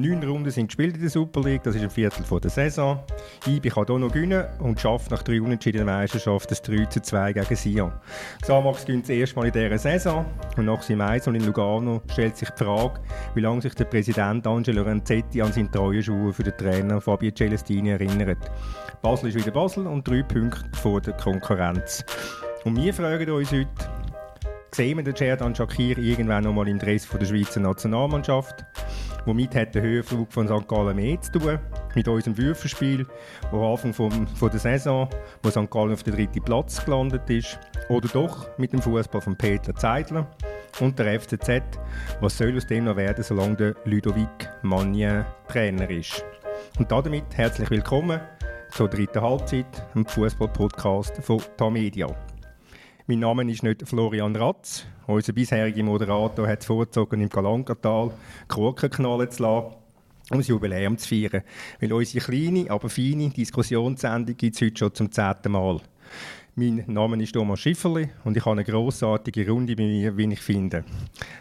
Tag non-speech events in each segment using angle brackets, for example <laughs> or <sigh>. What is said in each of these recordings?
Neun Runden sind gespielt in der Super League, das ist ein Viertel von der Saison. IB kann hier noch gewinnen und schafft nach drei unentschiedenen Meisterschaften das 3 zu 2 gegen Sion. Xamax gewinnt das erste Mal in dieser Saison und nach seinem und in Lugano stellt sich die Frage, wie lange sich der Präsident Angelo Renzetti an seine treuen Schuhe für den Trainer Fabio Celestini erinnert. Basel ist wieder Basel und drei Punkte vor der Konkurrenz. Und wir fragen uns heute, sehen wir den Cerdan Shakir irgendwann noch mal im Dress von der Schweizer Nationalmannschaft? Womit hat der Höhenflug von St. Gallen mehr zu tun? Mit unserem Würfelspiel, wo am Anfang vom, von der Saison, wo St. Gallen auf den dritten Platz gelandet ist? Oder doch mit dem Fußball von Peter Zeidler und der FCZ? Was soll aus dem noch werden, solange der Ludovic Magnin Trainer ist? Und damit herzlich willkommen zur dritten Halbzeit, dem Fußball-Podcast von Tamedia. Mein Name ist nicht Florian Ratz. Unser bisheriger Moderator hat vorgezogen, im Galankatal Korken knallen zu lassen, um das Jubiläum zu feiern. Weil unsere kleine, aber feine Diskussionssendung gibt es heute schon zum zehnten Mal. Mein Name ist Thomas Schifferli und ich habe eine grossartige Runde bei mir, wie ich finde.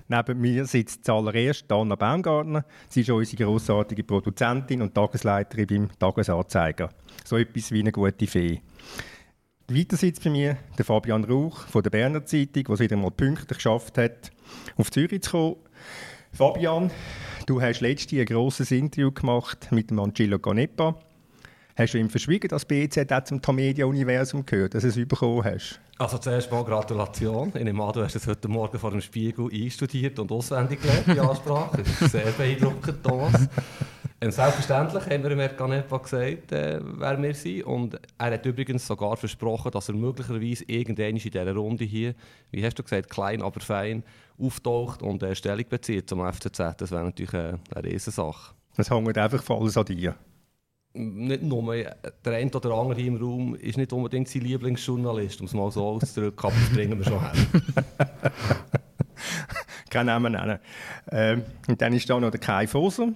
Neben mir sitzt zuallererst Anna Baumgartner. Sie ist unsere grossartige Produzentin und Tagesleiterin beim Tagesanzeiger. So etwas wie eine gute Fee. Weiter sitzt bei mir der Fabian Rauch von der Berner Zeitung, der es wieder mal pünktlich geschafft hat, auf Zürich zu kommen. Fabian, du hast letztes Jahr ein grosses Interview gemacht mit dem Angelo Ganepa. Hast du ihm verschwiegen, dass BZ auch zum Tamedia-Universum gehört, dass du es bekommen hast? Also zuerst mal Gratulation. Ich nehme an, du hast es heute Morgen vor dem Spiegel einstudiert und auswendig gelernt, die Ansprache. Das ist sehr beeindruckend, Thomas. Ähm, selbstverständlich haben wir dem Ganepa gesagt, äh, wer wir sind. Und er hat übrigens sogar versprochen, dass er möglicherweise irgendwann in dieser Runde hier, wie hast du gesagt, klein, aber fein, auftaucht und äh, Stellung bezieht zum FCZ. Das wäre natürlich äh, eine Riesensache. Das hängt einfach von alles an dir. Nicht nur, der eine oder andere hier im Raum ist nicht unbedingt sein Lieblingsjournalist, um es mal so auszudrücken, aber das bringen wir schon hin. <laughs> Kein Namen nennen. Ähm, und dann ist da noch der Kai Foser.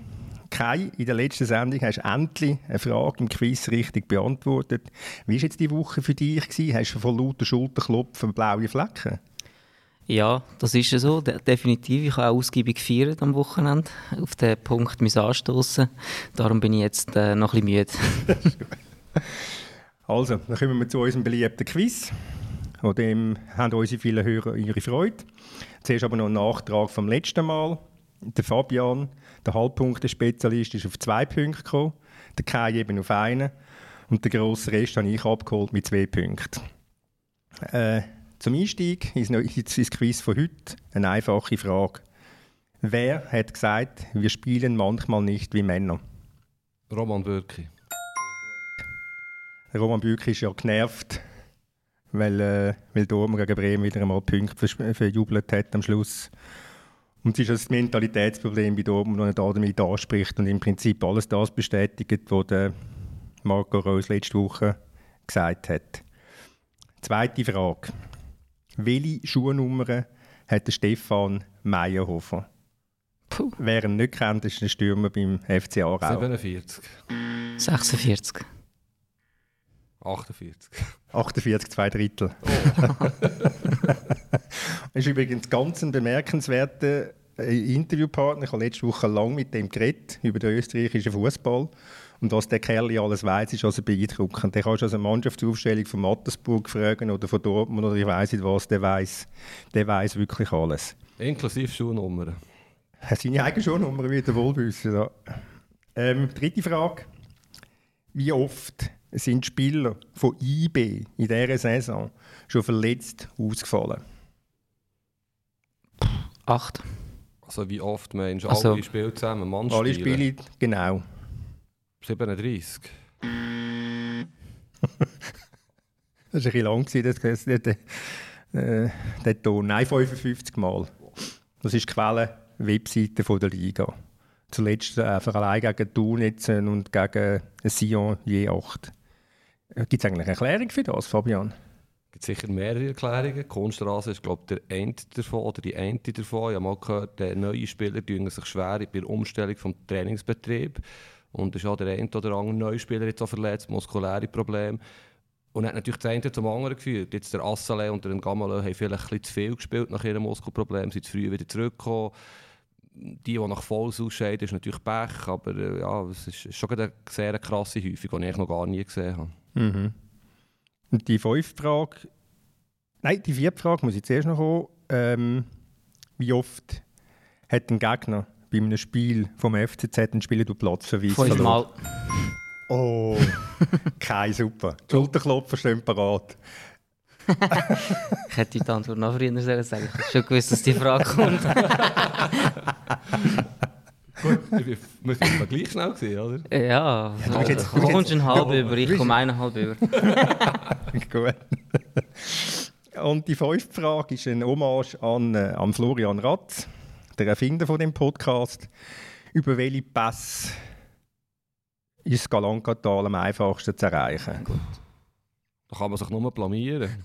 Kai, in der letzten Sendung hast du endlich eine Frage im Quiz richtig beantwortet. Wie war jetzt die Woche für dich? Gewesen? Hast du von lauter Schulterklopfen blaue Flecken? Ja, das ist so, de definitiv. Ich habe auch ausgiebig gefeiert am Wochenende. Auf den Punkt müssen anstoßen. Darum bin ich jetzt äh, noch ein bisschen müde. <laughs> also, dann kommen wir zu unserem beliebten Quiz. An dem haben unsere vielen Hörer ihre Freude. Zuerst aber noch ein Nachtrag vom letzten Mal. Der Fabian, der Halbpunktespezialist, ist auf zwei Punkte gekommen, der Kai eben auf einen und der grosse Rest habe ich abgeholt mit zwei Punkten. Äh, zum Einstieg ins Quiz von heute eine einfache Frage. Wer hat gesagt, wir spielen manchmal nicht wie Männer? Roman Bürki. Roman Bürki ist ja genervt, weil, äh, weil Dortmund gegen Bremen wieder einmal Punkte verjubelt hat am Schluss. Und es ist das Mentalitätsproblem bei Dortmund, das er damit anspricht und im Prinzip alles das bestätigt, was der Marco Reus letzte Woche gesagt hat. Zweite Frage. Welche Schuhnummer hat der Stefan Meyerhofer? Puh. Wer ihn nicht kennt, ist ein Stürmer beim FC Aarau. 47. 46. 48. 48, zwei Drittel. Oh. <laughs> ist übrigens ganz ein bemerkenswerter äh, Interviewpartner. Ich habe letzte Woche lang mit dem geredet über den österreichischen Fußball. Und was der Kerl alles weiß, ist also beeindruckend. Der kannst also eine Mannschaftsaufstellung von Mattersburg fragen oder von Dortmund oder ich weiß nicht was, der weiß, der weiß wirklich alles. Inklusive Schuhnummern. Seine eigene Schuhnummer wie der Wohlbüsser. Ja. Ähm, dritte Frage. Wie oft sind Spieler von IB in dieser Saison schon verletzt ausgefallen? Acht. Also wie oft meinst du, also, alle Spiele zusammen, Mann Alle Spiele, genau. 37. <laughs> das war ein bisschen lang, das, das, das, äh, der Ton. Nein, 55 Mal. Das ist die Quelle-Webseite der Liga. Zuletzt einfach allein gegen Thun und gegen Sion je 8. Äh, Gibt es eigentlich eine Erklärung für das, Fabian? Es gibt sicher mehrere Erklärungen. Die ist, glaube ich, der eine davon oder die eine davon. Ich habe mal gehört, neue Spieler tun sich schwer bei der Umstellung des Trainingsbetriebs. Und ist auch der eine oder andere neue Spieler jetzt auch verletzt, muskuläre Probleme. Und hat natürlich das eine zum anderen geführt. Jetzt der Assale und der Gamalö haben vielleicht ein bisschen zu viel gespielt nach ihrem Muskelproblem, sind zu früh wieder zurückgekommen. die, die nach Volls ausscheiden, ist natürlich Pech, aber äh, ja, es ist schon eine sehr krasse Häufung, die ich noch gar nie gesehen habe. Mhm. Und die fünfte Frage, nein, die vierte Frage muss ich zuerst noch kommen. Ähm, wie oft hat ein Gegner bei einem Spiel vom FCZ einen Spieler durch Platzverweis Fünfmal. Oh, <laughs> kein super. Die Schulterklopfer stehen parat. ich hätte die Antwort noch früher sagen sollen. Ich habe schon gewusst, dass die Frage kommt. <laughs> Gut, wir waren gleich schnell, gewesen, oder? Ja, Ja, jetzt- kommst einen halb ja, über, ich komme eineinhalb über. Gut. Und die fünfte Frage ist ein Hommage an, äh, an Florian Ratz, der Erfinder von dem Podcast. Über welche Pässe ist das Galankatal am einfachsten zu erreichen? Da kann man sich nur blamieren.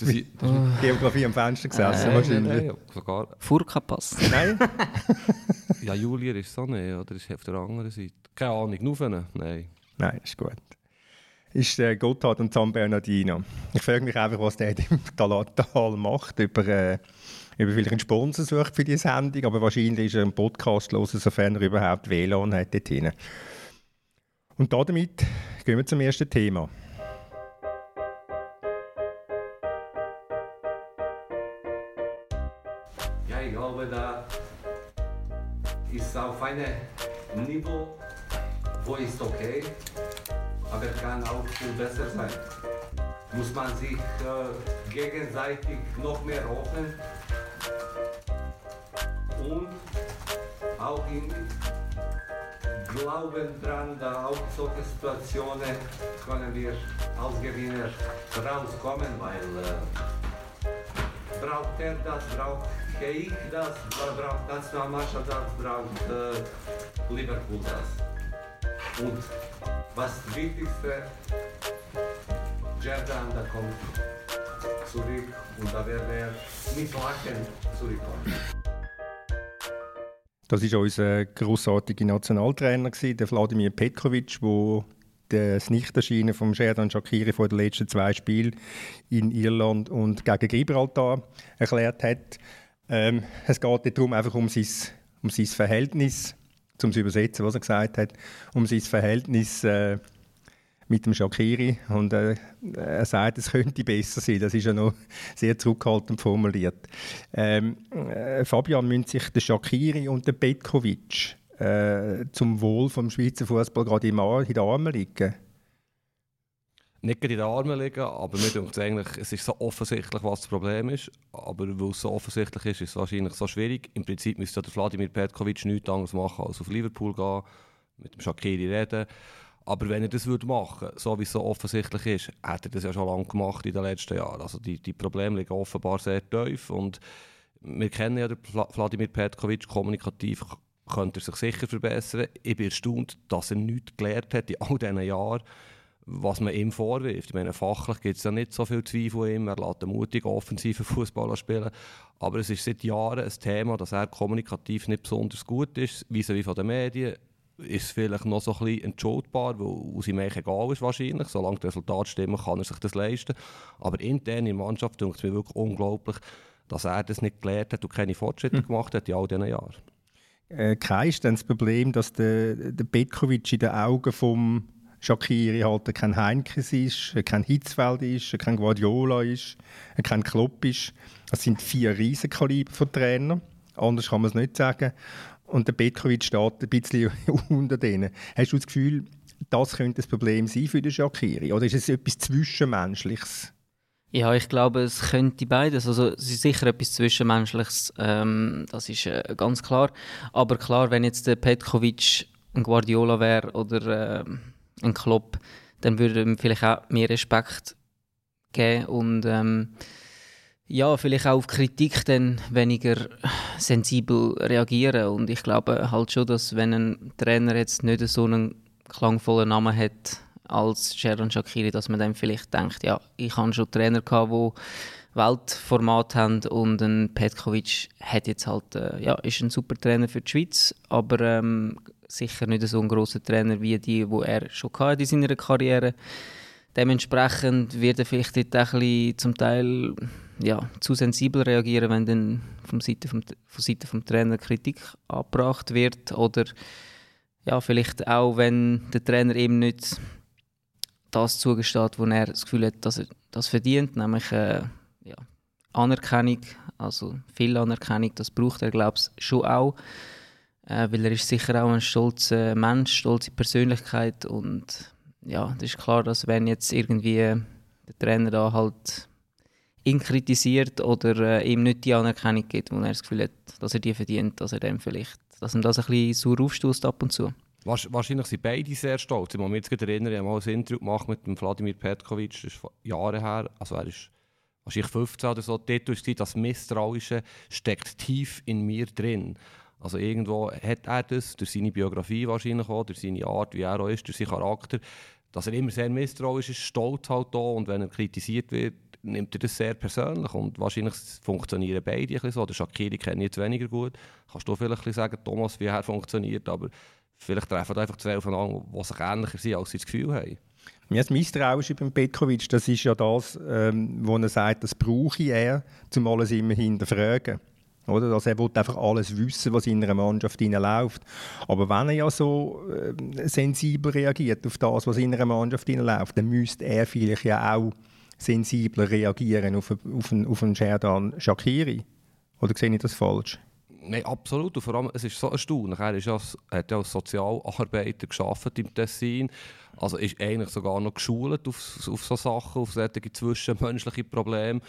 Ist das, das Geografie am Fenster gesessen, Äh, wahrscheinlich. Nein, sogar. Furka-Pass. Nein? <laughs> Ja, Julier ist so nicht, oder ist auf der anderen Seite? Keine Ahnung, Nufen? Nein. Nein, ist gut. Ist äh, Gotthard und San Bernardino. Ich frage mich einfach, was der im Talatal macht, ob er, äh, ob er vielleicht einen Sponsor sucht für die Sendung, aber wahrscheinlich ist er einen Podcast los, sofern er überhaupt WLAN hat dort drin. Und damit gehen wir zum ersten Thema. Einem Niveau, wo ist okay, aber kann auch viel besser sein. Muss man sich äh, gegenseitig noch mehr hoffen und auch in Glauben dran, da auch solche Situationen können wir als Gewinner rauskommen, weil äh, braucht er das, braucht ich das, braucht Nationalmannschaft das, braucht äh, Liverpool das. Und was das Wichtigste, Jordan, da kommt zurück und da wird er mit Lachen zurückkommen. Das war unser grossartiger Nationaltrainer, der Wladimir Petkovic, der das Nichterscheinen von Sherdan Shakiri vor den letzten zwei Spielen in Irland und gegen Gibraltar erklärt hat. Ähm, es geht nicht darum, einfach um sein, um sein Verhältnis, um zu übersetzen, was er gesagt hat, um sein Verhältnis äh, mit dem Shakiri. Und äh, er sagt, es könnte besser sein. Das ist ja noch <laughs> sehr zurückhaltend formuliert. Ähm, äh, Fabian müssen sich der Shakiri und der Petkovic äh, zum Wohl vom Schweizer Fußball gerade in den Armen liegen. Nicht in den Armen liegen, aber mir denkt eigentlich, es ist so offensichtlich, was das Problem ist. Aber weil es so offensichtlich ist, ist es wahrscheinlich so schwierig. Im Prinzip müsste der Wladimir Petkovic nichts anderes machen, als auf Liverpool gehen, mit dem Shakiri reden. Aber wenn er das würde machen so wie es so offensichtlich ist, hat er das ja schon lange gemacht in den letzten Jahren. Also die, die Probleme liegen offenbar sehr tief. Und wir kennen ja den Vla- Wladimir Petkovic kommunikativ, könnte er sich sicher verbessern. Ich bin erstaunt, dass er nichts gelernt hat in all diesen Jahren was man ihm vorwirft. Ich meine, fachlich gibt es ja nicht so viel Zweifel ihm. Er lässt einen mutigen, offensiven Fußballer spielen. Aber es ist seit Jahren ein Thema, dass er kommunikativ nicht besonders gut ist, wie wie von den Medien. Ist vielleicht noch so ein bisschen entschuldbar, weil es ihm egal ist wahrscheinlich. Solange die Resultate stimmen, kann er sich das leisten. Aber intern in der Mannschaft denkt es mir wirklich unglaublich, dass er das nicht gelernt hat und keine Fortschritte gemacht hat in all diesen Jahren. Äh, kein ist dann das Problem, dass der, der Petkovic in den Augen vom Shakiri halt kein Heinkes ist, kein Hitzfeld ist, kein Guardiola ist, kein Klopp ist. Das sind vier Riesenkaliber von Trainern. Anders kann man es nicht sagen. Und der Petkovic steht ein bisschen <laughs> unter denen. Hast du das Gefühl, das könnte das Problem sein für den Shakiri? Oder ist es etwas Zwischenmenschliches? Ja, ich glaube, es könnte beides. Also, es ist sicher etwas Zwischenmenschliches, ähm, das ist äh, ganz klar. Aber klar, wenn jetzt der Petkovic ein Guardiola wäre oder ähm, ein Klopp, dann würde ihm vielleicht auch mehr Respekt geben und ähm, ja, vielleicht auch auf Kritik dann weniger sensibel reagieren. Und ich glaube halt schon, dass wenn ein Trainer jetzt nicht so einen klangvollen Namen hat als Sharon Shakiri, dass man dann vielleicht denkt, ja, ich habe schon Trainer gehabt, die Weltformat haben und ein Petkovic hat jetzt halt, äh, ja, ist ein super Trainer für die Schweiz, aber ähm, sicher nicht so ein großer Trainer wie die, wo er schon hatte in seiner Karriere. Dementsprechend wird er vielleicht dort ein bisschen zum Teil ja, zu sensibel reagieren, wenn dann vom Seite vom, von Seite vom Trainer Kritik abgebracht wird oder ja, vielleicht auch, wenn der Trainer eben nicht das zugesteht, wo er das Gefühl hat, dass er das verdient, nämlich äh, Anerkennung, also viel Anerkennung, das braucht er, glaube ich, schon auch, äh, weil er ist sicher auch ein stolzer Mensch, stolze Persönlichkeit und ja, das ist klar, dass wenn jetzt irgendwie der Trainer da halt ihn kritisiert oder äh, ihm nicht die Anerkennung gibt, wo er das Gefühl hat, dass er die verdient, dass er dem vielleicht, dass ihm das ein bisschen sauer aufstößt ab und zu. Wahrscheinlich sind beide sehr stolz. Ich muss mich jetzt erinnern, ich habe mal ein Interview gemacht mit dem Vladimir Petkovic, das ist Jahre her, also er ist wahrscheinlich 15 oder so, dort war das Misstrauische steckt tief in mir drin. Also irgendwo hat er das, durch seine Biografie wahrscheinlich auch, durch seine Art, wie er auch ist, durch seinen Charakter, dass er immer sehr misstrauisch ist, stolz halt da und wenn er kritisiert wird, nimmt er das sehr persönlich und wahrscheinlich funktionieren beide ein bisschen so. Der Shakiri kenne ich jetzt weniger gut. Kannst du vielleicht sagen, Thomas, wie er funktioniert, aber vielleicht treffen einfach zwei aufeinander, die sich ähnlicher sind, als sie das Gefühl haben. Ja, das Misstrauische beim Petkovic, das ist ja das, ähm, wo er sagt, das brauche er, um alles immer hinterfragen. Oder? Also er will einfach alles wissen, was in einer Mannschaft läuft. Aber wenn er ja so äh, sensibel reagiert auf das, was in einer Mannschaft läuft, dann müsste er vielleicht ja auch sensibler reagieren auf, auf, einen, auf einen Sherdan Shakiri. Oder sehe ich das falsch? Nein, absolut. Und vor allem, es ist so erstaunlich. Er ist ja, hat ja als Sozialarbeiter gearbeitet im Tessin. Also ist eigentlich sogar noch geschult auf, auf solche Sachen, auf solche zwischenmenschliche Probleme.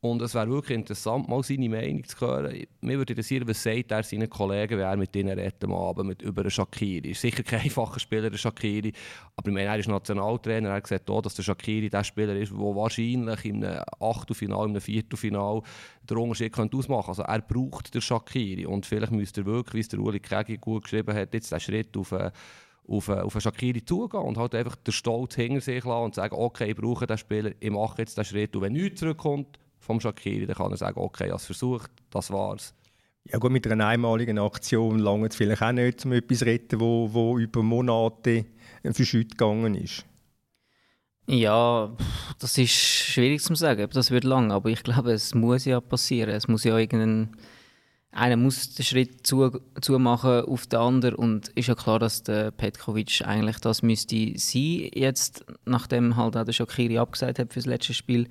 Und es wäre wirklich interessant, mal seine Meinung zu hören. Mir würde interessieren, was sagt er seinen Kollegen, wenn er mit ihnen redet am Abend mit, über einen Shakiri. Ist sicher kein <laughs> einfacher Spieler, der Shakiri. Aber ich meine, er ist Nationaltrainer. Er gesagt, auch, dass der Shakiri der Spieler ist, der wahrscheinlich im Achtelfinal, im Viertelfinal den Unterschied könnte ausmachen. Also er braucht den Shakiri. Und vielleicht müsste er wirklich, wie es der Uli Kegi gut geschrieben hat, jetzt den Schritt auf äh, auf, auf einen Shakiri zugehen und halt einfach den Stolz hinter sich lassen und sagen, okay, ich brauche den Spieler, ich mache jetzt den Schritt und wenn nichts zurückkommt, vom Shakiri, dann kann er sagen, okay, ich habe es versucht, das war's. Ja gut, mit einer einmaligen Aktion lange es vielleicht auch nicht, um etwas zu retten, wo, wo über Monate verschütt gegangen ist. Ja, das ist schwierig zu sagen, das wird lang, aber ich glaube, es muss ja passieren. Es muss ja irgendein einer muss den Schritt zu, zu machen auf den anderen und ist ja klar, dass der Petkovic eigentlich das müsste sein jetzt, nachdem halt auch der Shakiri abgesagt hat für das letzte Spiel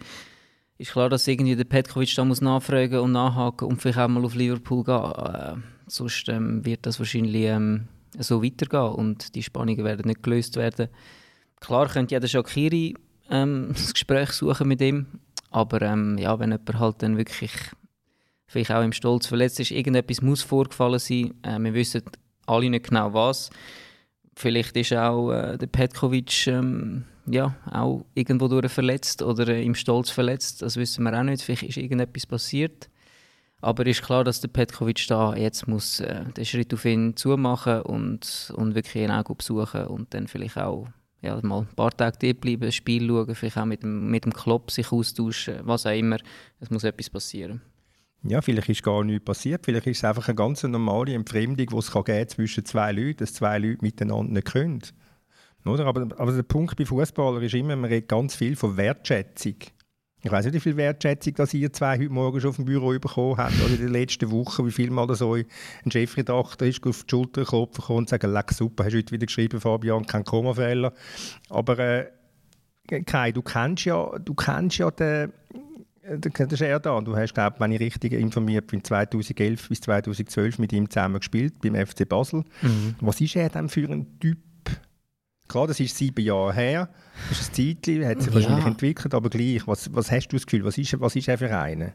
ist klar, dass irgendwie der Petkovic da muss nachfragen und nachhaken und vielleicht auch mal auf Liverpool gehen. Äh, sonst ähm, wird das wahrscheinlich ähm, so weitergehen und die Spannungen werden nicht gelöst werden. Klar könnte jeder Shakiri ähm, <laughs> das Gespräch suchen mit ihm, aber ähm, ja, wenn jemand halt dann wirklich vielleicht auch im Stolz verletzt ist, irgendetwas muss vorgefallen sein. Äh, wir wissen alle nicht genau was. Vielleicht ist auch äh, der Petkovic ähm, ja, auch irgendwo durch verletzt oder äh, im Stolz verletzt. Das wissen wir auch nicht. Vielleicht ist irgendetwas passiert. Aber ist klar, dass der Petkovic da jetzt muss äh, den Schritt auf ihn zumachen und, und wirklich ein Auge besuchen und dann vielleicht auch ja, mal ein paar Tage dort bleiben, Spiel schauen, vielleicht auch mit dem, mit dem Klopp sich austauschen, was auch immer. Es muss etwas passieren. Ja, vielleicht ist gar nichts passiert. Vielleicht ist es einfach eine ganz normale Entfremdung, die es kann zwischen zwei Leuten, dass zwei Leute miteinander nicht können. Oder? Aber, aber der Punkt bei Fußballern ist immer, man redet ganz viel von Wertschätzung. Ich weiß nicht, wie viel Wertschätzung dass ihr zwei heute Morgen schon auf dem Büro bekommen habt, oder in den letzten Wochen, wie viel Mal so ein Chefredakteur ist auf die Schulter klopfen und sagen, leck super, hast du heute wieder geschrieben, Fabian, kein Kommafehler. Aber äh, Kai, du kennst ja, du kennst ja den, den, den Erdan. Du hast, glaube wenn ich richtig informiert bin, 2011 bis 2012 mit ihm zusammen gespielt beim FC Basel. Mhm. Was ist er denn für ein Typ? Klar, das ist sieben Jahre her, das ist ein Zeitchen, hat sich ja. wahrscheinlich entwickelt, aber gleich, was, was hast du das Gefühl, was ist, was ist er für einen?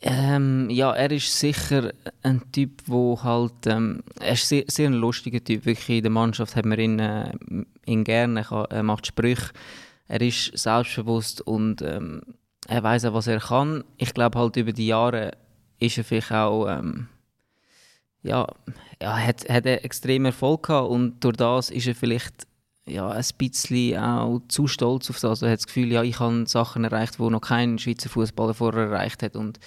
Ähm, ja, er ist sicher ein Typ, wo halt, ähm, er ist sehr, sehr ein lustiger Typ, wirklich in der Mannschaft hat man ihn, äh, ihn gerne, er macht Sprüche, er ist selbstbewusst und ähm, er weiß auch, was er kann. Ich glaube halt über die Jahre ist er vielleicht auch ähm, ja, ja, hat, hat er extrem Erfolg gehabt und durch das ist er vielleicht ja, ein bisschen auch zu stolz auf das. Also er hat das Gefühl, ja, ich habe Sachen erreicht, die noch kein Schweizer Fußballer vorher erreicht hat und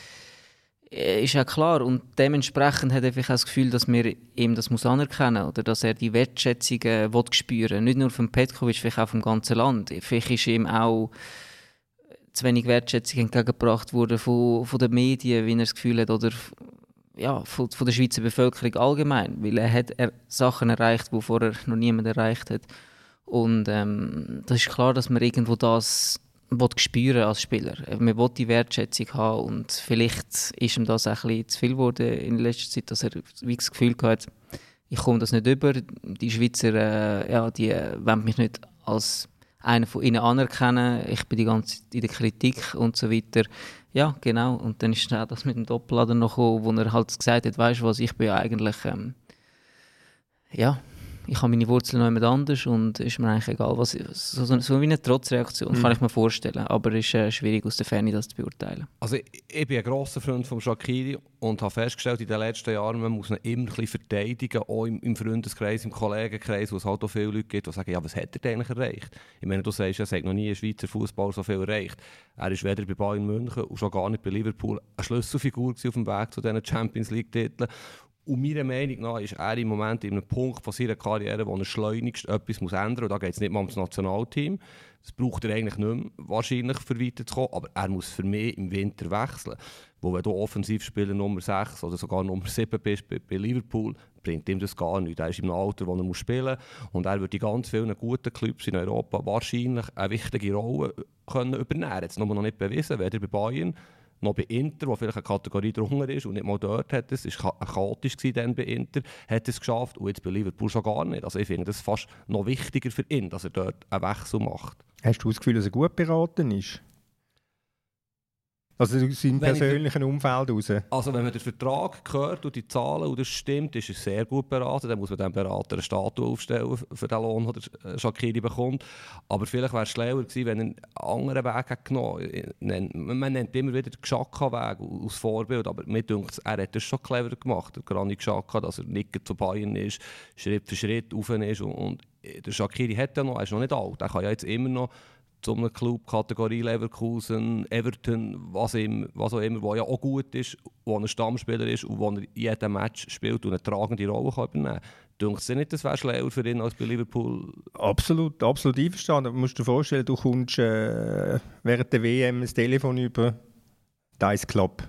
äh, ist ja klar und dementsprechend hat er vielleicht auch das Gefühl, dass wir ihm das muss anerkennen oder dass er die Wertschätzung will spüren, nicht nur vom Petkovic, vielleicht auch vom ganzen Land. Vielleicht ist ihm auch zu wenig Wertschätzung entgegengebracht wurde von, von den Medien, wie er das Gefühl hat, oder ja, von, von der Schweizer Bevölkerung allgemein, weil er hat er Sachen erreicht, die vorher noch niemand erreicht hat. Und ähm, das ist klar, dass man irgendwo das spüren als Spieler. Man will die Wertschätzung haben und vielleicht ist ihm das ein bisschen zu viel geworden in letzter Zeit, dass er wie das Gefühl hat, ich komme das nicht über. Die Schweizer, äh, ja, die äh, wollen mich nicht als einer von ihnen anerkennen. Ich bin die ganze Zeit in der Kritik und so weiter. Ja, genau. Und dann ist das mit dem Doppellader noch gekommen, wo er halt gesagt hat, weißt du was, ich bin ja eigentlich, ähm, ja, ich habe meine Wurzeln noch jemand anders und ist mir eigentlich egal, was so, so, wie eine Trotzreaktion, mhm. kann ich mir vorstellen. Aber es ist äh, schwierig aus der Ferne das zu beurteilen. Also ich, ich bin ein grosser Freund von Shakiri und habe festgestellt in den letzten Jahren, man muss ihn immer ein bisschen verteidigen, auch im, im Freundeskreis, im Kollegenkreis, wo es halt auch viele Leute gibt, die sagen, ja, was hat er denn eigentlich erreicht? Ich meine, du sagst, er hat noch nie ein Schweizer Fußball so viel erreicht. Er ist weder bei Bayern München und schon gar nicht bei Liverpool eine Schlüsselfigur auf dem Weg zu diesen Champions League-Titeln. Und meiner Meinung nach ist er im Moment in einem Punkt von seiner Karriere, wo er schleunigst etwas muss ändern muss. Und da geht es nicht mal ums Nationalteam. Das braucht er eigentlich nicht mehr, wahrscheinlich, für weiterzukommen. Aber er muss für mich im Winter wechseln. Wo wenn du Offensivspieler Nummer 6 oder sogar Nummer 7 bist bei, bei Liverpool, bringt ihm das gar nichts. Er ist im Alter, wo er muss spielen muss. Und er wird in ganz vielen guten Clubs in Europa wahrscheinlich eine wichtige Rolle können übernehmen. Jetzt noch nicht bewiesen, weder bei Bayern noch bei Inter, wo vielleicht eine Kategorie drunter ist und nicht mal dort hat es, ist chaotisch dann bei Inter, hat es geschafft und jetzt bei Liverpool schon gar nicht. Also ich finde das fast noch wichtiger für ihn, dass er dort einen Wechsel macht. Hast du das Gefühl, dass er gut beraten ist? Also aus seinem persönlichen Umfeld raus? Also wenn man den Vertrag hört und die Zahlen und das stimmt, ist er sehr gut beraten. Dann muss man dem Berater eine Statue aufstellen für den Lohn, den Shakiri bekommt. Aber vielleicht wäre es schlauer gewesen, wenn er einen anderen Weg hätte genommen hätte. Man nennt immer wieder den Xhaka-Weg als Vorbild, aber mir denkt, er hat das schon clever gemacht, der Granit Xhaka, dass er nicht zu Bayern ist, Schritt für Schritt auf ist. Und, und der Shakiri hat ja noch, er ist noch nicht alt, er kann ja jetzt immer noch zu einem Club, Kategorie Leverkusen, Everton, was, ihm, was auch immer, wo ja auch gut ist, wo ein Stammspieler ist und wo er jeden Match spielt und eine tragende Rolle kann übernehmen kann. Denkt es nicht, das wäre schlauer für ihn als bei Liverpool? Absolut, absolut einverstanden. Du musst dir vorstellen, du kommst äh, während der WM das Telefon über Dice Club.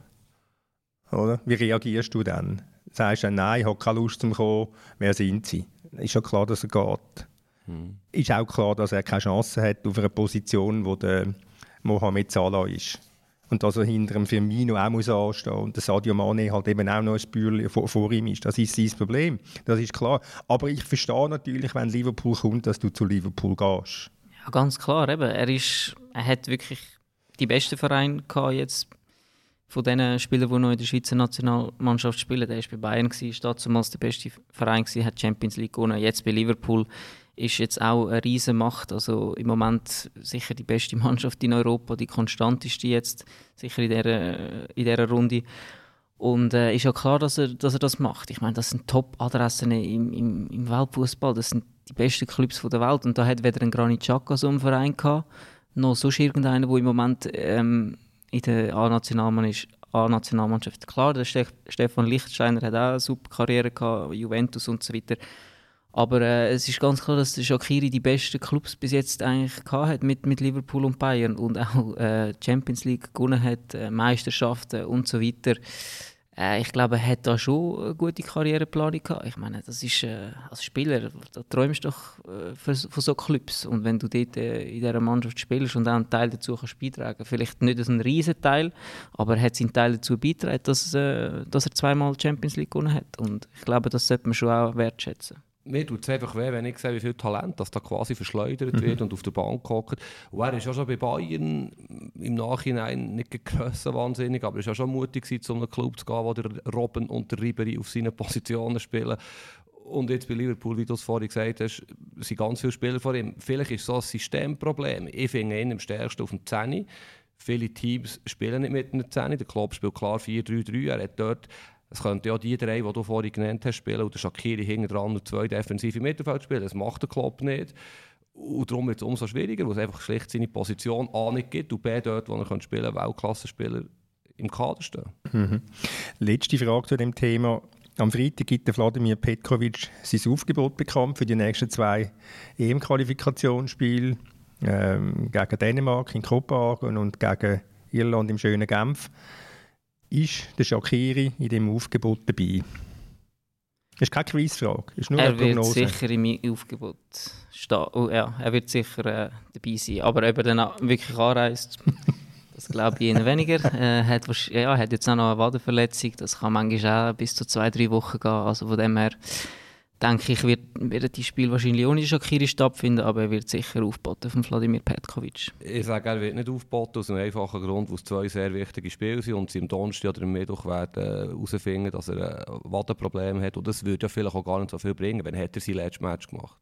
Oder? Wie reagierst du dann? Sagst du, nein, ich habe keine Lust zu kommen, wer sind sie? Ist ja klar, dass er geht. Mhm. Ist auch klar, dass er keine Chance hat auf einer Position, wo der Mohamed Salah ist. Und dass er hinter dem Firmino auch muss anstehen und der Sadio Mane halt eben auch noch ein Spürchen vor, vor, ihm ist. Das ist sein Problem. Das ist klar. Aber ich verstehe natürlich, wenn Liverpool kommt, dass du zu Liverpool gehst. Ja, ganz klar. Eben. Er, ist, er hat wirklich die besten gehabt jetzt von den Spielern, die noch in der Schweizer Nationalmannschaft spielen. Er war bei Bayern, war damals der beste Verein, hat Champions League gewonnen. Jetzt bei Liverpool ist jetzt auch eine riesige Macht. Also im Moment sicher die beste <laughs> Mannschaft in Europa, die konstanteste jetzt, sicher in dieser, in dieser Runde. Und äh, ist ja klar, dass er, dass er das macht. Ich meine, das sind Top-Adressen im, im, im Weltfußball. Das sind die besten Clubs der Welt. Und da hat weder ein Granit Xhaka so einen Verein gehabt, noch sonst irgendeiner, der im Moment ähm, in der A-Nationalmannschaft. Klar, der Stefan Lichtsteiner hat auch eine super Karriere gehabt, Juventus und so weiter. Aber äh, es ist ganz klar, dass Shakiri die besten Clubs bis jetzt eigentlich hat mit, mit Liverpool und Bayern und auch <laughs> äh, Champions League gewonnen hat, äh, Meisterschaften und so weiter. Äh, ich glaube, er hat da schon eine gute Karriereplanung gehabt. Ich meine, das ist äh, als Spieler, da träumst du doch äh, von so Clubs. Und wenn du dort in dieser Mannschaft spielst und auch einen Teil dazu kannst beitragen, vielleicht nicht ein riesen Teil, aber er hat seinen Teil dazu beitragen, dass, dass er zweimal Champions League gewonnen hat. Und ich glaube, das sollte man schon auch wertschätzen mir tut es einfach weh, wenn ich sehe, wie viel Talent das da quasi verschleudert mhm. wird und auf der Bank hockt. Und er ist auch schon bei Bayern im Nachhinein nicht grösser wahnsinnig, aber er ist auch schon mutig gewesen, zu einem Club zu gehen, wo der Robben und der Ribery auf seinen Positionen spielen. Und jetzt bei Liverpool, wie du es vorhin gesagt hast, sind ganz viele Spieler vor ihm. Vielleicht ist es so ein Systemproblem. Ich finde ihn am stärksten auf dem 10. Viele Teams spielen nicht mit einem 10. Der Klopp spielt klar 4-3-3. Er hat dort es könnten ja die drei, die du vorhin genannt hast, spielen und der Shakiri hinten dran und zwei defensive Mittelfeld spielen. Das macht der Klopp nicht. Und darum wird es umso schwieriger, weil es einfach schlicht seine Position A nicht gibt und B dort, wo er spielen kann, Weltklasse-Spieler im Kader stehen. Mhm. Letzte Frage zu dem Thema. Am Freitag gibt der Wladimir Petkovic sein Aufgebot bekannt für die nächsten zwei EM-Qualifikationsspiele. ähm, gegen Dänemark in Kopenhagen und gegen Irland im schönen Genf, ist der Shakiri in dem Aufgebot dabei. Das ist keine Quizfrage, ist nur er eine wird Prognose. sicher im Aufgebot stehen. Oh, ja, er wird sicher äh, dabei sein. Aber ob er dann wirklich anreist, <laughs> das glaube ich eher weniger. Er hat, wahrsch- ja, er hat jetzt auch noch eine Wadenverletzung. Das kann manchmal auch bis zu zwei, drei Wochen gehen. Also von dem her denke ich, wird, wird das Spiel wahrscheinlich ohne Shakiri stattfinden, aber er wird sicher aufboten von Vladimir Petkovic. Ich sage, er wird nicht aufgeboten aus einem einfachen Grund, weil es zwei sehr wichtige Spiele sind und sie am Donnerstag oder am Mittwoch werden äh, herausfinden, dass er ein Wadenproblem hat. Und das würde ja vielleicht auch gar nicht so viel bringen, wenn er sein letztes Match gemacht.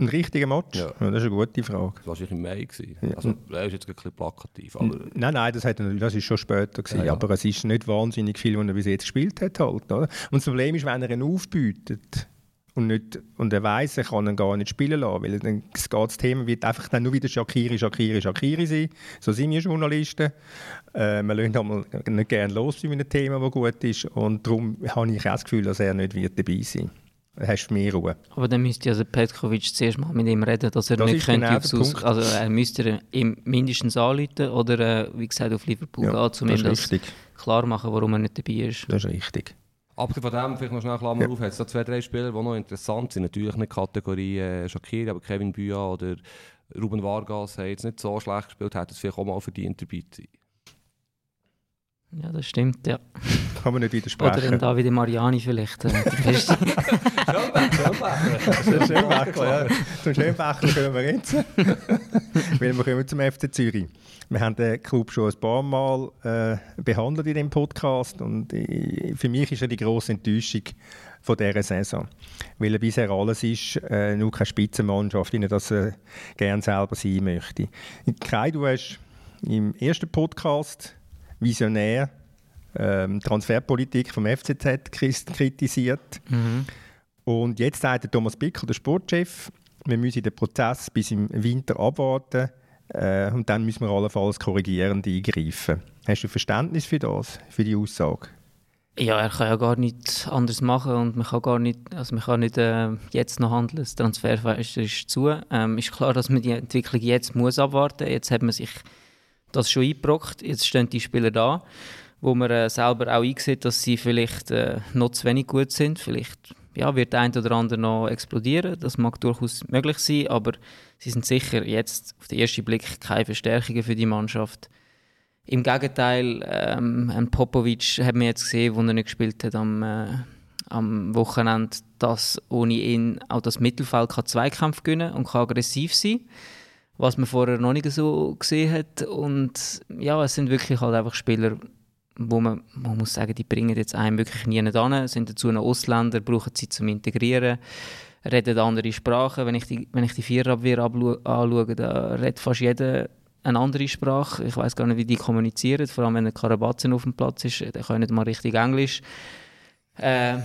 Ein richtiger Match? Ja. Ja. das ist eine gute Frage. Das war wahrscheinlich im Mai. Gewesen. Also, er ist jetzt ein bisschen plakativ, aber Nein, nein, das, hat, das ist schon später gewesen, Ja, ja. aber es ist nicht wahnsinnig viel, was er bis jetzt gespielt hat. Halt, oder? Und das Problem ist, wenn er ihn aufbietet und, nicht, und er weiss, er kann ihn gar nicht spielen lassen, weil dann das das Thema wird einfach dann nur wieder Shakiri, Shakiri, Shakiri sein. So sind wir Journalisten. Äh, wir lassen einmal nicht gerne los bei einem Thema, das gut ist und darum habe ich auch das Gefühl, dass er nicht wird dabei sein wird. Hast du mehr Ruhe. Aber dann müsste also Petkovic zuerst mal mit ihm reden, dass er Das nicht könnte genau Aus. Also er müsste ihm mindestens anrufen oder äh, wie gesagt auf Liverpool Ja, gehen, um ihm das ist das richtig. klar machen, warum er nicht dabei ist. Das ist richtig. Abgesehen von dem, vielleicht noch schnell Klammer Ja. auf, hat es da zwei, drei Spieler, die noch interessant sind. Natürlich nicht Kategorie äh, Shakiri, aber Kevin Büa oder Ruben Vargas haben jetzt nicht so schlecht gespielt, hätten es vielleicht auch mal verdient dabei zu sein. Ja, das stimmt, ja. Kann man nicht Oder widersprechen. ein Davide Mariani vielleicht. Äh, der Beste. <laughs> Das ist schön Bächler, ja. Zum Schönbächler können wir jetzt. <laughs> Weil wir kommen zum FC Zürich. Wir haben den Club schon ein paar Mal äh, behandelt in dem Podcast und äh, für mich ist er die grosse Enttäuschung von dieser Saison. Weil er bisher alles ist, äh, nur keine Spitzenmannschaft, er das äh, gerne selber sein möchte. Kai, du hast im ersten Podcast visionär ähm, Transferpolitik vom FCZ kritisiert. mhm. Und jetzt sagt der Thomas Bickel, der Sportchef, wir müssen den Prozess bis im Winter abwarten äh, und dann müssen wir allenfalls korrigierend eingreifen. Hast du Verständnis für das, für die Aussage? Ja, er kann ja gar nichts anderes machen und man kann gar nicht, also man kann nicht äh, jetzt noch handeln. Das Transferfenster ist zu. Ähm, ist klar, dass man die Entwicklung jetzt muss abwarten. Jetzt hat man sich das schon eingebrockt. Jetzt stehen die Spieler da, wo man äh, selber auch einsieht, dass sie vielleicht äh, noch zu wenig gut sind. Vielleicht ja, wird der eine oder andere noch explodieren. Das mag durchaus möglich sein, aber sie sind sicher jetzt auf den ersten Blick keine Verstärkungen für die Mannschaft. Im Gegenteil, ähm, ein Popovic hat man jetzt gesehen, wo er nicht gespielt hat am, äh, am Wochenende, dass ohne ihn auch das Mittelfeld kann Zweikampf gewinnen und kann aggressiv sein, was man vorher noch nicht so gesehen hat. Und ja, es sind wirklich halt einfach Spieler, wo man, man muss sagen, die bringen jetzt einen wirklich nie an, sind dazu noch Ausländer, brauchen Zeit zum Integrieren, reden andere Sprachen. Wenn ich die, wenn ich die Viererabwehr anschaue, da redet fast jeder eine andere Sprache. Ich weiß gar nicht, wie die kommunizieren, vor allem wenn ein Karabatzen auf dem Platz ist, der kann nicht mal richtig Englisch. Äh,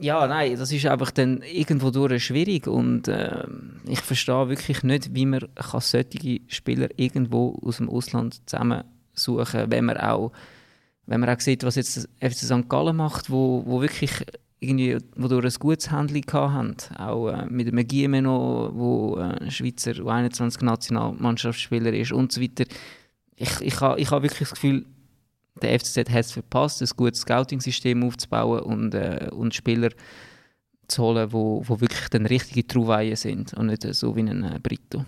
ja, nein, das ist einfach dann irgendwo durch schwierig und äh, ich verstehe wirklich nicht, wie man kann solche Spieler irgendwo aus dem Ausland zusammensuchen wenn man auch wenn man auch sieht, was jetzt FC St. Gallen macht, wo, wo wirklich irgendwie, wo durch ein gutes Handling haben. Auch äh, mit dem Giemeno, wo äh, Schweizer U21-Nationalmannschaftsspieler ist und so weiter. Ich, ich habe ich ha wirklich das Gefühl, der FCZ hat es verpasst, ein gutes Scouting-System aufzubauen und, äh, und Spieler zu holen, wo, wo wirklich dann richtige Trauweihen sind und nicht so wie ein äh, Brito.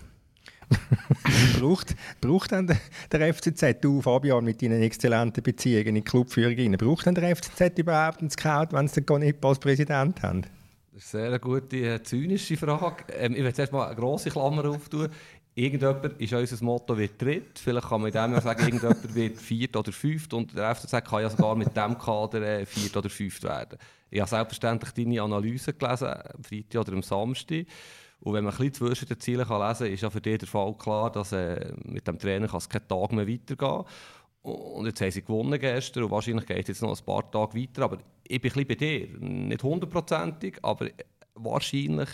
<laughs> braucht, braucht dann der, FCZ, du Fabian, mit deinen exzellenten Beziehungen in die Clubführung, braucht dann der FCZ überhaupt einen Scout, wenn sie den Gonip als Präsident haben? Das ist eine sehr gute, äh, zynische Frage. Ähm, ich will zuerst mal eine grosse Klammer auftun. Irgendjemand ist unser Motto wird dritt. Vielleicht kann man in dem Jahr sagen, irgendjemand wird viert oder fünft. Und der FCZ kann ja sogar mit diesem Kader äh, viert oder fünft werden. Ich habe selbstverständlich deine Analyse gelesen, am Freitag oder am Samstag. Und wenn man ein bisschen zwischen den Zielen kann lesen kann, ist ja für dich der Fall klar, dass äh, mit dem Trainer kann es keinen Tag mehr weitergehen Und jetzt haben sie gewonnen gestern und wahrscheinlich geht es jetzt noch ein paar Tage weiter. Aber ich bin ein bisschen bei dir. Nicht hundertprozentig, aber wahrscheinlich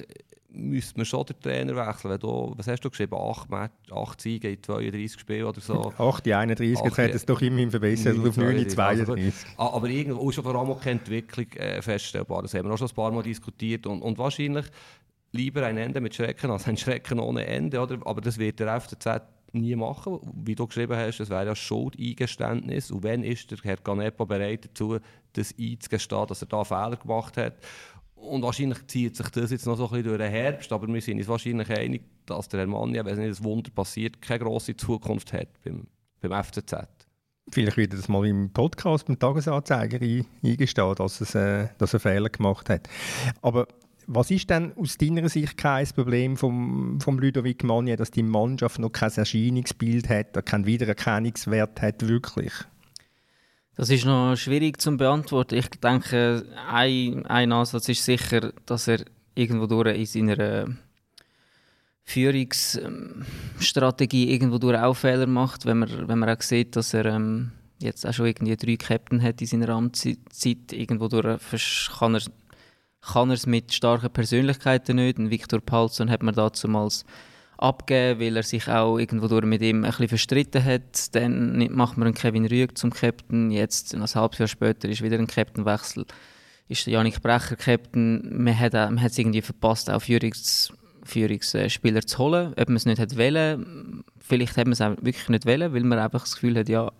müsste man schon den Trainer wechseln. Du, was hast du geschrieben? Acht, Match, acht Siege in 32 Spielen oder so. <laughs> 8, 31, jetzt 8, hat es doch immerhin verbessert auf 9, 32. Ah, Aber irgendwo ist schon vor allem auch keine Entwicklung äh, feststellbar. Das haben wir auch schon ein paar Mal diskutiert. Und, und wahrscheinlich lieber ein Ende mit Schrecken als ein Schrecken ohne Ende, oder? Aber das wird der FCZ nie machen. Wie du geschrieben hast, das wäre ja Schuldeingeständnis. Und wenn ist der Herr Canepa bereit dazu, das einzugestehen, dass er da Fehler gemacht hat? Und wahrscheinlich zieht sich das jetzt noch so ein bisschen durch den Herbst, aber wir sind uns wahrscheinlich einig, dass der Herr Mann, wenn nicht ein Wunder passiert, keine grosse Zukunft hat beim, beim FCZ. Vielleicht wird das mal im Podcast beim Tagesanzeiger eingestehen, dass, es, äh, dass er Fehler gemacht hat. Aber was ist denn aus deiner Sicht kein Problem vom, vom Ludovic Manje, dass die Mannschaft noch kein Erscheinungsbild hat, keinen Wiedererkennungswert hat, wirklich? Das ist noch schwierig zu beantworten. Ich denke, ein, ein Ansatz ist sicher, dass er irgendwo durch in seiner Führungsstrategie irgendwo durch auch Fehler macht, wenn man, wenn man auch sieht, dass er ähm, jetzt auch schon irgendwie drei Captain hat in seiner Amtszeit. Irgendwo durch kann er kann er es mit starken Persönlichkeiten nicht. Und Viktor Palzon hat man damals abgegeben, weil er sich auch irgendwo mit ihm ein bisschen verstritten hat. Dann macht man einen Kevin Rüeg zum Captain. Jetzt, ein halbes Jahr später, ist wieder ein Captainwechsel. Ist der Janik Brecher Captain. Man hat, man hat es irgendwie verpasst, auch Führungs Führungsspieler zu holen. Ob man es nicht hat wollen, vielleicht hat man es auch wirklich nicht wollen, weil man einfach das Gefühl hat, ja,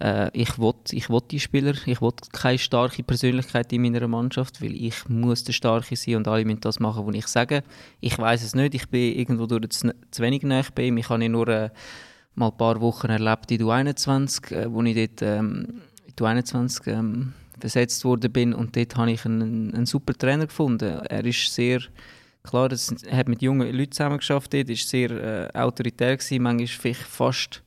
äh, ich will, ich will die Spieler, ich will keine starke Persönlichkeit in meiner Mannschaft, weil ich muss der Starke sein und alle müssen das machen, was ich sage. Ich weiß es nicht, ich bin irgendwo durch zu, zu wenig nahe bei ihm. Ich habe ihn nur äh, mal ein paar Wochen erlebt in U21, äh, wo ich dort ähm, in U21 ähm, versetzt worden bin und dort habe ich einen, einen super Trainer gefunden. Er ist sehr klar, er hat mit jungen Leuten zusammengearbeitet, dort ist sehr äh, autoritär gewesen, manchmal fast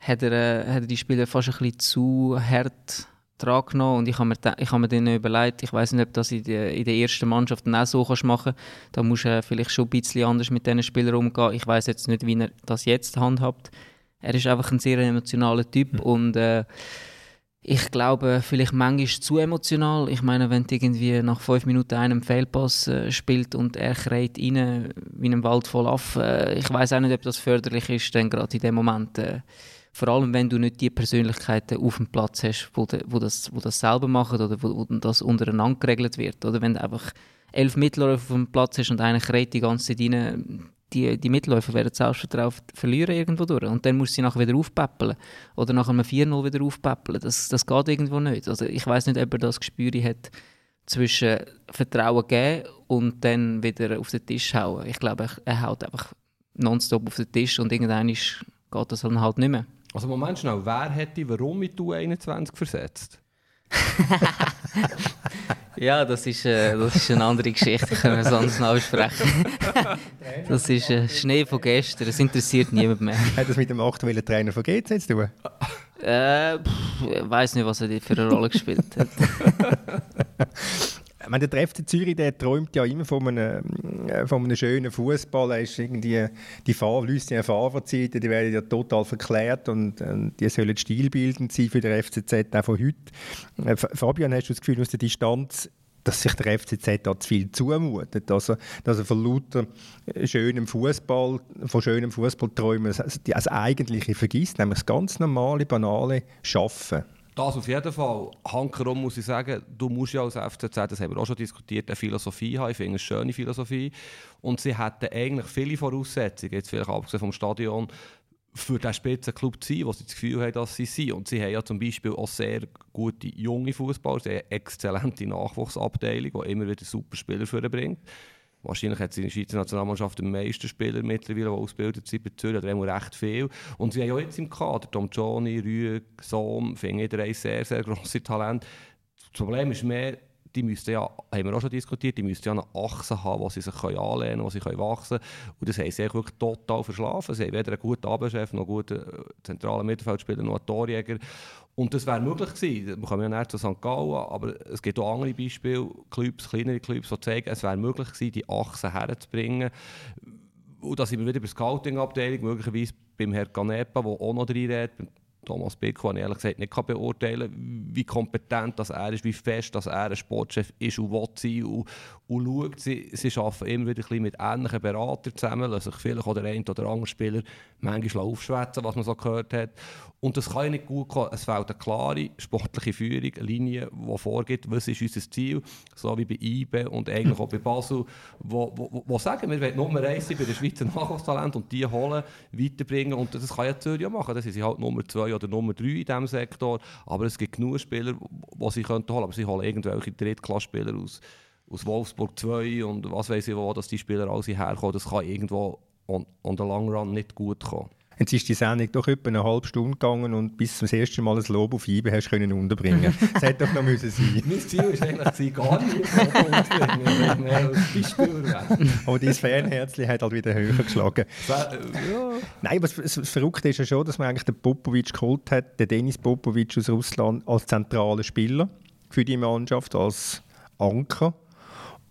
hat er, äh, hat er die Spieler fast ein bisschen zu hart dran genommen und ich habe mir, ich habe mir dann überlegt, ich weiß nicht, ob das in der, in der ersten Mannschaft auch so kannst machen da musst du äh, vielleicht schon ein bisschen anders mit diesen Spielern umgehen. Ich weiß jetzt nicht, wie er das jetzt handhabt. Er ist einfach ein sehr emotionaler Typ mhm. und äh, ich glaube, vielleicht manchmal zu emotional. Ich meine, wenn du irgendwie nach fünf Minuten einen Fehlpass äh, spielt und er kreit rein wie ein Wald voll auf, äh, ich weiß auch nicht, ob das förderlich ist, dann gerade in dem Moment. Äh, vor allem, wenn du nicht die Persönlichkeiten auf dem Platz hast, wo, de, wo, das, wo das selber machen oder wo, wo das untereinander geregelt wird. Oder wenn du einfach elf Mitläufer auf dem Platz hast und einer kräht die ganze Zeit rein, die, die Mitläufer werden Selbstvertrauen verlieren irgendwo durch. Und dann musst du sie nachher wieder aufpäppeln. Oder nach einem 4-0 wieder aufpäppeln. Das, das geht irgendwo nicht. Also ich weiß nicht, ob er das Gespür hat zwischen Vertrauen geben und dann wieder auf den Tisch hauen. Ich glaube, er haut einfach nonstop auf den Tisch und irgendwann geht das dann halt nicht mehr. Also Moment schnell, wer hätte warum mit U21 versetzt? <laughs> ja, das ist, äh, das ist eine andere Geschichte, können wir sonst noch besprechen. das ist äh, Schnee von gestern, das interessiert niemand mehr. Hat das mit dem aktuellen Trainer von GC zu tun? Äh, ich weiß nicht, was er für eine Rolle gespielt hat. <laughs> Meine, der FC Zürich der träumt ja immer von einem, äh, von einem schönen Fußball. Er ist irgendwie die Fahr Lucien Favre-Zeiten, die werden ja total verklärt und, und die sollen stilbildend sein für den FCZ auch von heute. Äh, Fabian, hast du das Gefühl aus der Distanz, dass sich der FCZ da zu viel zumutet, er, dass er von lauter schönem Fußball, von schönem Fußballträumen das, das Eigentliche vergisst, nämlich das ganz normale, banale Schaffen. Das auf jeden Fall. Hankerum muss ich sagen, du musst ja als FCZ, das haben wir auch schon diskutiert, eine Philosophie haben. Ich finde eine schöne Philosophie. Und sie hätten eigentlich viele Voraussetzungen, jetzt vielleicht abgesehen vom Stadion, für diesen Spitzenclub zu sein, wo sie das Gefühl haben, dass sie sind. Und sie haben ja zum Beispiel auch sehr gute junge Fußballer, sie haben eine exzellente Nachwuchsabteilung, die immer wieder super Spieler bringt. Wahrscheinlich hat sie in der Schweizer Nationalmannschaft den meisten Spieler mittlerweile, die ausgebildet sind bei Zürich, oder recht viel. Und sie haben ja jetzt im Kader, Tom Johnny, Rüeg, Sohm, finde ich drei sehr, sehr grosse Talente. Das Problem ist mehr, die müssten ja, haben wir auch schon diskutiert, die müssten ja eine Achse haben, wo sie sich anlehnen können, wo sie können wachsen können. Und das haben sie wirklich total verschlafen. Sie haben weder einen guten Abendchef, noch einen guten äh, zentralen Mittelfeldspieler, noch einen Torjäger. Und das wäre möglich gewesen. Wir kommen ja nicht zu St. Gallen, aber es gibt auch andere Beispiele, Clubs, kleinere Clubs, die zeigen, es wäre möglich gewesen, die Achse herzubringen. Und da sind wir wieder bei der Scouting-Abteilung, möglicherweise beim Herrn Canepa, der auch noch reinredet, Thomas Beck, kann ich ehrlich gesagt nicht beurteilen wie kompetent das er ist, wie fest dass er ein Sportchef ist und will sein und, und schaut. Sie, sie arbeiten immer wieder ein bisschen mit ähnlichen Beratern zusammen, lassen sich vielleicht auch der eine oder andere Spieler manchmal aufschwätzen, was man so gehört hat. Und das kann nicht gut kommen. Es fehlt eine klare sportliche Führung, eine Linie, die vorgibt, was ist unser Ziel, so wie bei IBE und eigentlich auch bei Basel, wo, wo, wo sagen, wir wollen Nummer 1 sein bei den Schweizer Nachwuchstalenten und die holen, weiterbringen und das kann ja Zürich auch machen. Das sind halt Nummer 2 oder Nummer 3 in diesem Sektor, aber es gibt genug Spieler, die sie holen könnten, aber sie holen irgendwelche Drittklassspieler aus, aus Wolfsburg 2 und was weiß ich wo, dass die Spieler alle herkommen, das kann irgendwo on, on the long run nicht gut kommen. Jetzt ist die Sendung doch etwa eine halbe Stunde gegangen und bis zum ersten Mal ein Lob auf IBE hast können unterbringen. das hätte doch noch müssen sein. <laughs> mein Ziel war eigentlich gar nicht unterbringen, mehr als Beispiel Aber dein Fanherzchen hat halt wieder höher geschlagen. ja. Nein, was das Verrückte ist ja schon, dass man eigentlich den Popovic geholt hat, den Denis Popovic aus Russland als zentraler Spieler für die Mannschaft, als Anker.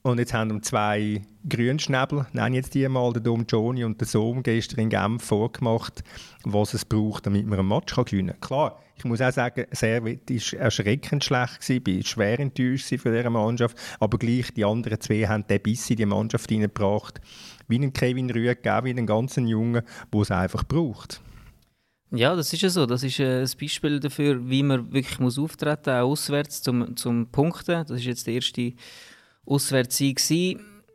Und jetzt haben wir zwei Grünschnäbel, nennen jetzt die mal, der Dom Joni und der Sohn gestern in Genf vorgemacht, was es braucht, damit man einen Match gewinnen kann. Klar, ich muss auch sagen, Servet war erschreckend schlecht, gewesen, bin schwer enttäuscht von dieser Mannschaft, aber gleich die anderen zwei haben den Biss in die Mannschaft hineingebracht, wie einen Kevin Rüegg, wie einen ganzen Jungen, der es einfach braucht. Ja, das ist ja so. Das ist ein Beispiel dafür, wie man wirklich auftreten muss, auch auswärts zum, zum Punkten. Das ist jetzt der erste Auswärtssieg.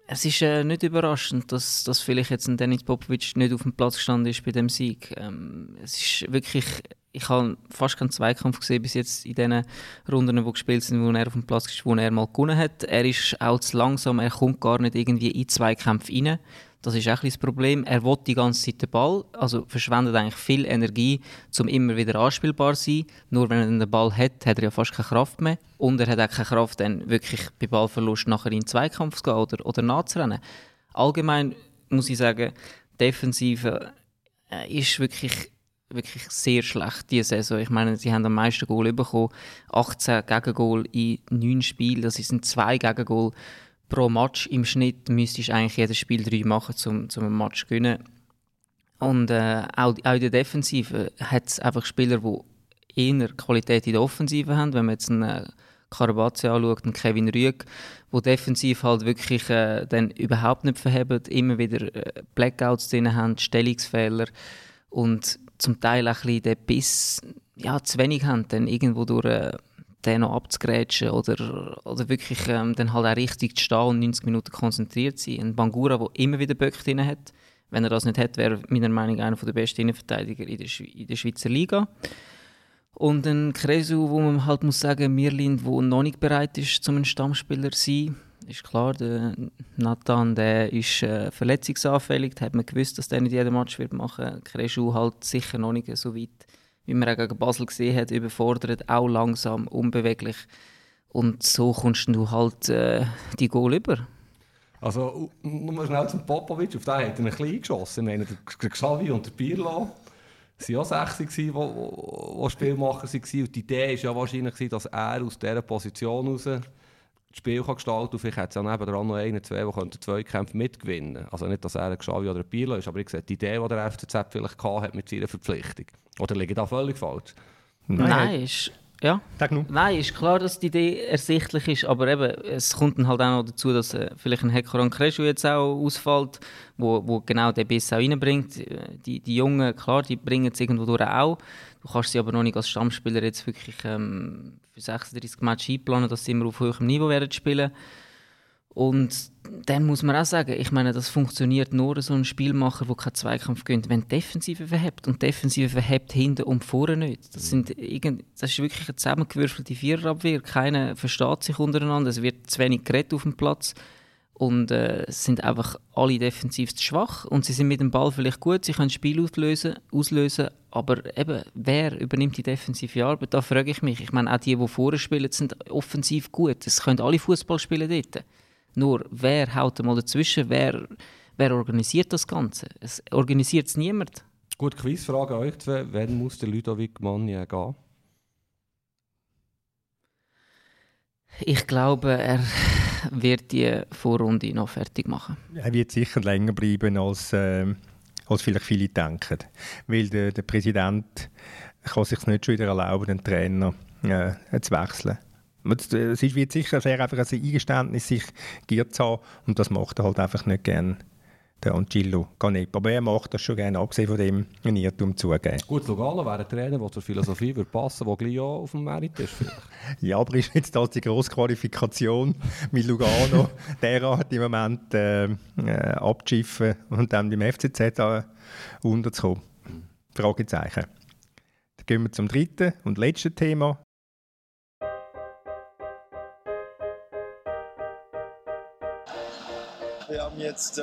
Es ist äh, nicht überraschend, dass, dass vielleicht jetzt ein Denis Popovic nicht auf dem Platz gestanden ist bei dem Sieg. Ähm, es ist wirklich, ich habe fast keinen Zweikampf gesehen bis jetzt in den Runden, die gespielt sind, wo er auf dem Platz ist, wo er mal gewonnen hat. Er ist auch zu langsam, er kommt gar nicht irgendwie in Zweikämpfe rein. Das ist auch ein das Problem. Er will die ganze Zeit den Ball, also verschwendet eigentlich viel Energie, um immer wieder anspielbar zu sein. Nur wenn er den Ball hat, hat er ja fast keine Kraft mehr. Und er hat auch keine Kraft, dann wirklich bei Ballverlust nachher in den Zweikampf zu gehen oder, oder nachzurennen. Allgemein muss ich sagen, Defensive äh, ist wirklich wirklich sehr schlecht diese Saison. Ich meine, sie haben am meisten Goal bekommen. 18 Gegengol in 9 Spielen, das sind zwei Gegengol pro Match im Schnitt müsstest du eigentlich jedes Spiel drei machen, um, um ein Match zu gewinnen. Und äh, auch, auch in der Defensive hat es einfach Spieler, die eher Qualität in der Offensive haben. Wenn man jetzt einen äh, Karabatze anschaut, einen Kevin Rüegg, wo defensiv halt wirklich äh, dann überhaupt nicht verheben, immer wieder äh, Blackouts drin haben, Stellungsfehler und zum Teil auch ein bisschen den Biss ja, zu wenig haben, dann irgendwo durch äh, den noch abzugrätschen oder, oder wirklich ähm, dann halt auch richtig zu stehen und 90 Minuten konzentriert sein. Ein Bangura, der immer wieder Böcke drin hat. Wenn er das nicht hat, wäre meiner Meinung nach einer der besten Innenverteidiger in der, in der Schweizer Liga. Und ein Kresu, wo man halt muss sagen, Mirlin, der noch nicht bereit ist, zum ein Stammspieler zu sein. Ist klar, der Nathan der ist äh, verletzungsanfällig, da hat man gewusst, dass der nicht jeden Match wird machen wird. Kresu halt sicher noch nicht so weit wie man auch gegen Basel gesehen hat, überfordert, auch langsam, unbeweglich. Und so kommst du halt äh, die Goal über. Also, nur schnell zum Popovic, auf den hat er ein bisschen geschossen. Ich meine, der Xavi und der Pirlo waren auch sechs, die Spielmacher waren. Und die Idee war ja wahrscheinlich, dass er aus dieser Position heraus das Spiel kann gestalten kann. Vielleicht hat es ja nebenan noch einen, zwei, die zwei Kämpfe mitgewinnen können. Also nicht, dass er ein Xavi oder ein Pirlo ist, aber ich sehe die Idee, die der FCZ vielleicht hat mit seiner Verpflichtung. Oder liegt da völlig falsch? Nein, Nein ist, ja. Nein, ist klar, dass die Idee ersichtlich ist, aber eben, es kommt dann halt auch noch dazu, dass äh, vielleicht ein Hekaron Kreschu jetzt auch ausfällt, wo, wo genau den Biss auch reinbringt. Die, die Jungen, klar, die bringen es irgendwo durch auch. Du kannst sie aber noch nicht als Stammspieler jetzt wirklich ähm, für 36 Matches einplanen, dass sie immer auf hohem Niveau werden spielen. Und dann muss man auch sagen, ich meine, das funktioniert nur so ein Spielmacher, der keinen Zweikampf gönnt, wenn die Defensive verhebt. Und die Defensive verhebt hinten und vorne nicht. Das, sind irgend, das ist wirklich eine zusammengewürfelte Viererabwehr. Keiner versteht sich untereinander. Es wird zu wenig geredet auf dem Platz. Und äh, sind einfach alle defensiv zu schwach. Und sie sind mit dem Ball vielleicht gut, sie können Spiel auslösen, auslösen. Aber eben, wer übernimmt die defensive Arbeit? Da frage ich mich. Ich meine, auch die, die vorne spielen, sind offensiv gut. Es können alle Fußball spielen dort. Nur, wer haut mal dazwischen? Wer, wer organisiert das Ganze? Es organisiert es niemand. Gut, Quizfrage an euch zwei. Wann muss der Ludovic Magnier gehen? Ich glaube, er wird die Vorrunde noch fertig machen. Er wird sicher länger bleiben, als, äh, als vielleicht viele denken. Weil der, der Präsident kann sich nicht schon wieder erlauben, den Trainer äh, zu wechseln. Es ist wie sicher sehr einfach ein Eingeständnis, sich gier zu haben und das macht er halt einfach nicht gerne der Angelo Canepa. Aber er macht das schon gerne, abgesehen von dem ein Irrtum zugeben. Gut, Lugano wäre ein Trainer, der zur Philosophie würde passen würde, der gleich auch auf dem Merit ist. Vielleicht. <laughs> ja, aber ist jetzt das die grosse Qualifikation mit Lugano <laughs> derart im Moment äh, äh, abzuschiffen und dann beim FCZ äh, unterzukommen? Fragezeichen. Dann gehen wir zum dritten und letzten Thema. Haben jetzt äh,